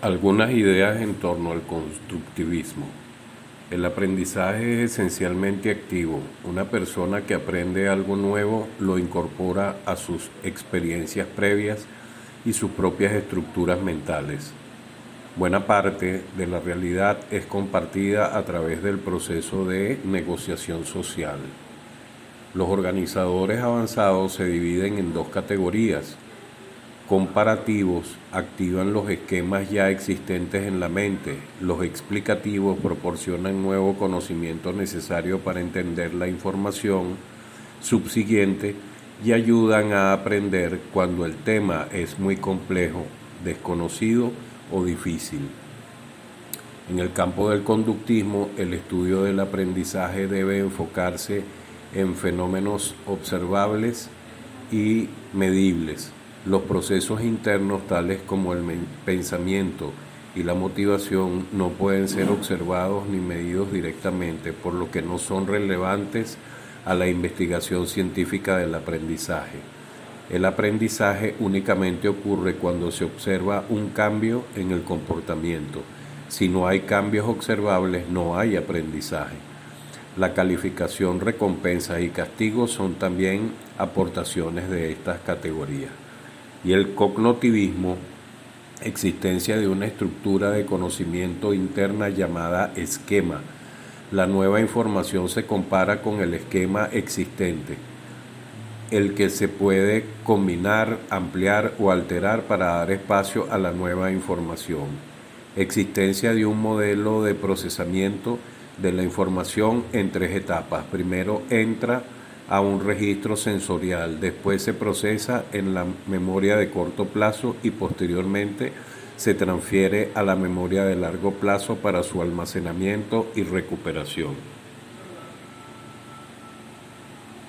Algunas ideas en torno al constructivismo. El aprendizaje es esencialmente activo. Una persona que aprende algo nuevo lo incorpora a sus experiencias previas y sus propias estructuras mentales. Buena parte de la realidad es compartida a través del proceso de negociación social. Los organizadores avanzados se dividen en dos categorías comparativos activan los esquemas ya existentes en la mente. Los explicativos proporcionan nuevo conocimiento necesario para entender la información subsiguiente y ayudan a aprender cuando el tema es muy complejo, desconocido o difícil. En el campo del conductismo, el estudio del aprendizaje debe enfocarse en fenómenos observables y medibles los procesos internos tales como el pensamiento y la motivación no pueden ser observados ni medidos directamente, por lo que no son relevantes a la investigación científica del aprendizaje. El aprendizaje únicamente ocurre cuando se observa un cambio en el comportamiento. Si no hay cambios observables, no hay aprendizaje. La calificación, recompensa y castigo son también aportaciones de estas categorías y el cognitivismo, existencia de una estructura de conocimiento interna llamada esquema. La nueva información se compara con el esquema existente, el que se puede combinar, ampliar o alterar para dar espacio a la nueva información. Existencia de un modelo de procesamiento de la información en tres etapas. Primero entra a un registro sensorial, después se procesa en la memoria de corto plazo y posteriormente se transfiere a la memoria de largo plazo para su almacenamiento y recuperación.